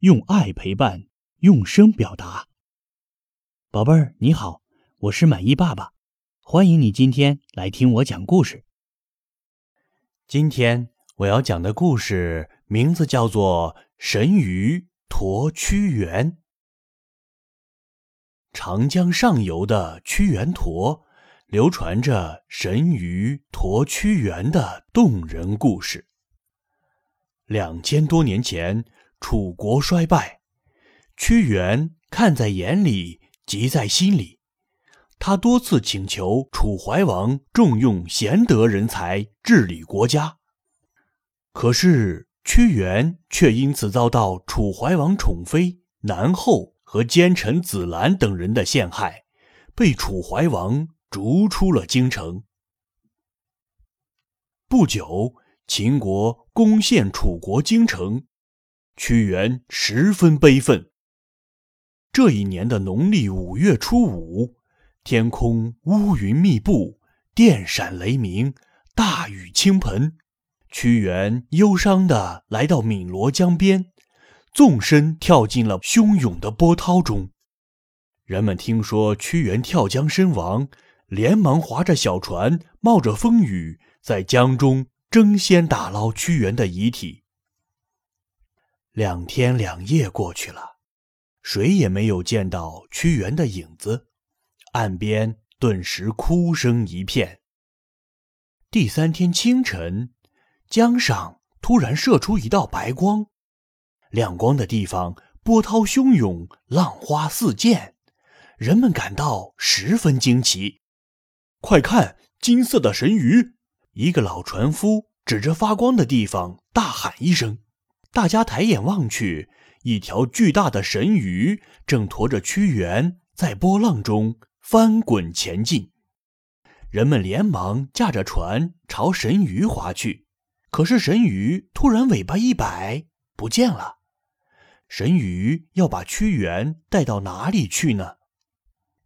用爱陪伴，用声表达。宝贝儿，你好，我是满意爸爸，欢迎你今天来听我讲故事。今天我要讲的故事名字叫做《神鱼驮屈原》。长江上游的屈原沱，流传着神鱼驮屈原的动人故事。两千多年前，楚国衰败，屈原看在眼里，急在心里。他多次请求楚怀王重用贤德人才，治理国家。可是屈原却因此遭到楚怀王宠妃南后和奸臣子兰等人的陷害，被楚怀王逐出了京城。不久。秦国攻陷楚国京城，屈原十分悲愤。这一年的农历五月初五，天空乌云密布，电闪雷鸣，大雨倾盆。屈原忧伤地来到汨罗江边，纵身跳进了汹涌的波涛中。人们听说屈原跳江身亡，连忙划着小船，冒着风雨，在江中。争先打捞屈原的遗体。两天两夜过去了，谁也没有见到屈原的影子，岸边顿时哭声一片。第三天清晨，江上突然射出一道白光，亮光的地方波涛汹涌，浪花四溅，人们感到十分惊奇。快看，金色的神鱼！一个老船夫指着发光的地方大喊一声，大家抬眼望去，一条巨大的神鱼正驮着屈原在波浪中翻滚前进。人们连忙驾着船朝神鱼划去，可是神鱼突然尾巴一摆，不见了。神鱼要把屈原带到哪里去呢？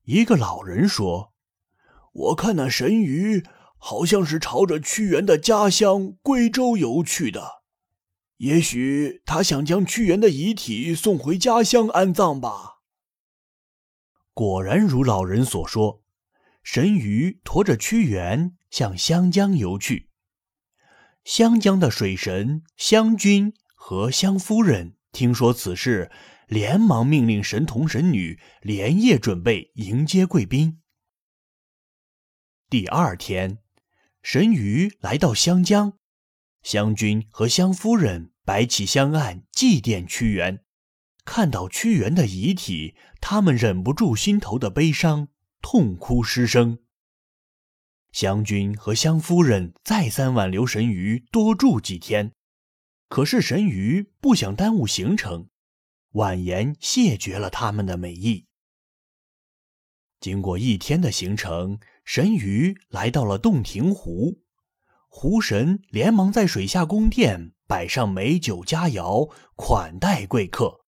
一个老人说：“我看那神鱼。”好像是朝着屈原的家乡归州游去的，也许他想将屈原的遗体送回家乡安葬吧。果然如老人所说，神鱼驮着屈原向湘江游去。湘江的水神湘君和湘夫人听说此事，连忙命令神童神女连夜准备迎接贵宾。第二天。神鱼来到湘江，湘君和湘夫人摆起香案祭奠屈原。看到屈原的遗体，他们忍不住心头的悲伤，痛哭失声。湘君和湘夫人再三挽留神鱼多住几天，可是神鱼不想耽误行程，婉言谢绝了他们的美意。经过一天的行程。神鱼来到了洞庭湖，湖神连忙在水下宫殿摆上美酒佳肴，款待贵客。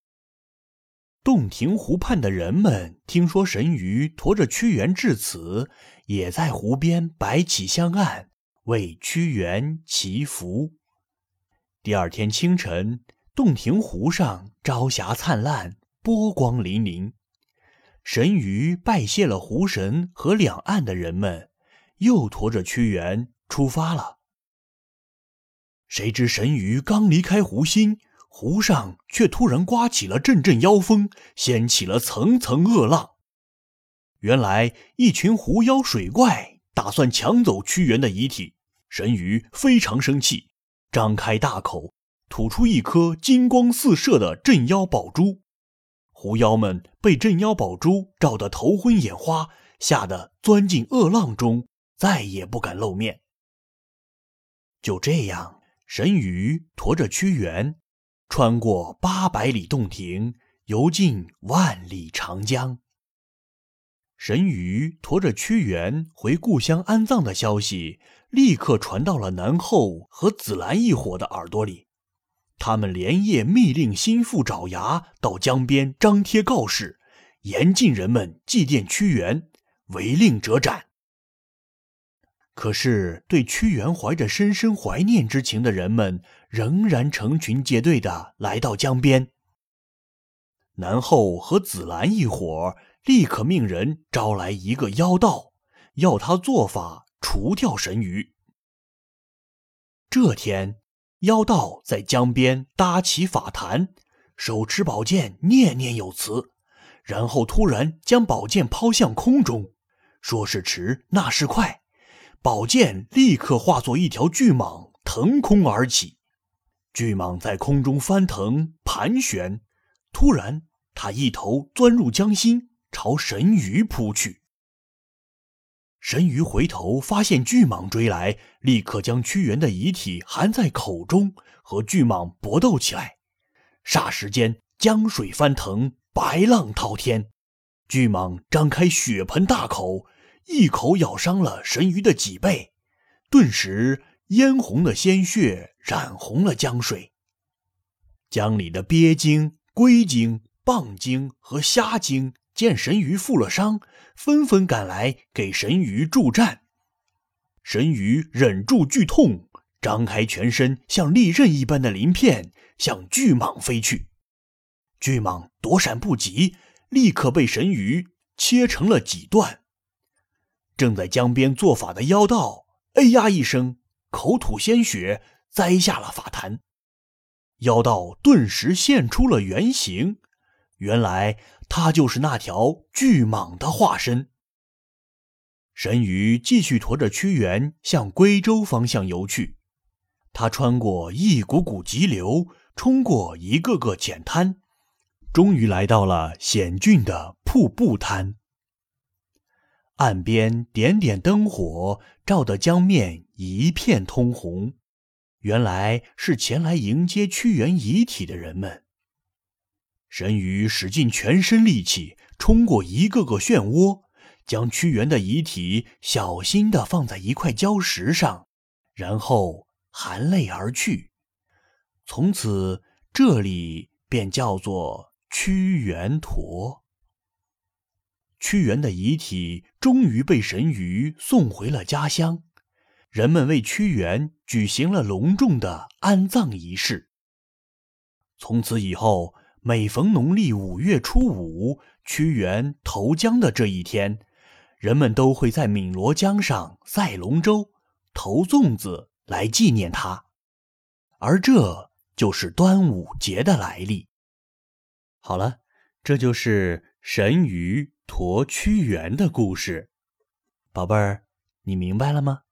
洞庭湖畔的人们听说神鱼驮着屈原至此，也在湖边摆起香案，为屈原祈福。第二天清晨，洞庭湖上朝霞灿烂，波光粼粼。神鱼拜谢了湖神和两岸的人们，又驮着屈原出发了。谁知神鱼刚离开湖心，湖上却突然刮起了阵阵妖风，掀起了层层恶浪。原来一群狐妖水怪打算抢走屈原的遗体，神鱼非常生气，张开大口吐出一颗金光四射的镇妖宝珠。狐妖们被镇妖宝珠照得头昏眼花，吓得钻进恶浪中，再也不敢露面。就这样，神鱼驮着屈原，穿过八百里洞庭，游进万里长江。神鱼驮着屈原回故乡安葬的消息，立刻传到了南后和紫兰一伙的耳朵里。他们连夜密令心腹爪牙到江边张贴告示，严禁人们祭奠屈原，违令者斩。可是，对屈原怀着深深怀念之情的人们，仍然成群结队的来到江边。南后和紫兰一伙立刻命人招来一个妖道，要他做法除掉神鱼。这天，妖道在江边搭起法坛，手持宝剑，念念有词，然后突然将宝剑抛向空中，说是迟，那是快，宝剑立刻化作一条巨蟒，腾空而起。巨蟒在空中翻腾盘旋，突然，它一头钻入江心，朝神鱼扑去。神鱼回头发现巨蟒追来，立刻将屈原的遗体含在口中，和巨蟒搏斗起来。霎时间，江水翻腾，白浪滔天。巨蟒张开血盆大口，一口咬伤了神鱼的脊背，顿时嫣红的鲜血染红了江水。江里的鳖精、龟精、蚌精和虾精。见神鱼负了伤，纷纷赶来给神鱼助战。神鱼忍住剧痛，张开全身，像利刃一般的鳞片向巨蟒飞去。巨蟒躲闪不及，立刻被神鱼切成了几段。正在江边做法的妖道，哎呀一声，口吐鲜血，栽下了法坛。妖道顿时现出了原形。原来他就是那条巨蟒的化身。神鱼继续驮着屈原向归州方向游去，他穿过一股股急流，冲过一个个浅滩，终于来到了险峻的瀑布滩。岸边点点灯火照得江面一片通红，原来是前来迎接屈原遗体的人们。神鱼使尽全身力气，冲过一个个漩涡，将屈原的遗体小心地放在一块礁石上，然后含泪而去。从此，这里便叫做屈原陀。屈原的遗体终于被神鱼送回了家乡，人们为屈原举行了隆重的安葬仪式。从此以后。每逢农历五月初五，屈原投江的这一天，人们都会在汨罗江上赛龙舟、投粽子来纪念他，而这就是端午节的来历。好了，这就是神鱼驮屈原的故事，宝贝儿，你明白了吗？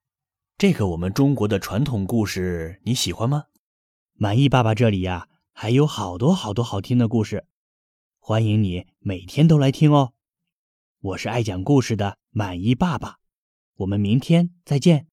这个我们中国的传统故事你喜欢吗？满意爸爸这里呀。还有好多好多好听的故事，欢迎你每天都来听哦。我是爱讲故事的满意爸爸，我们明天再见。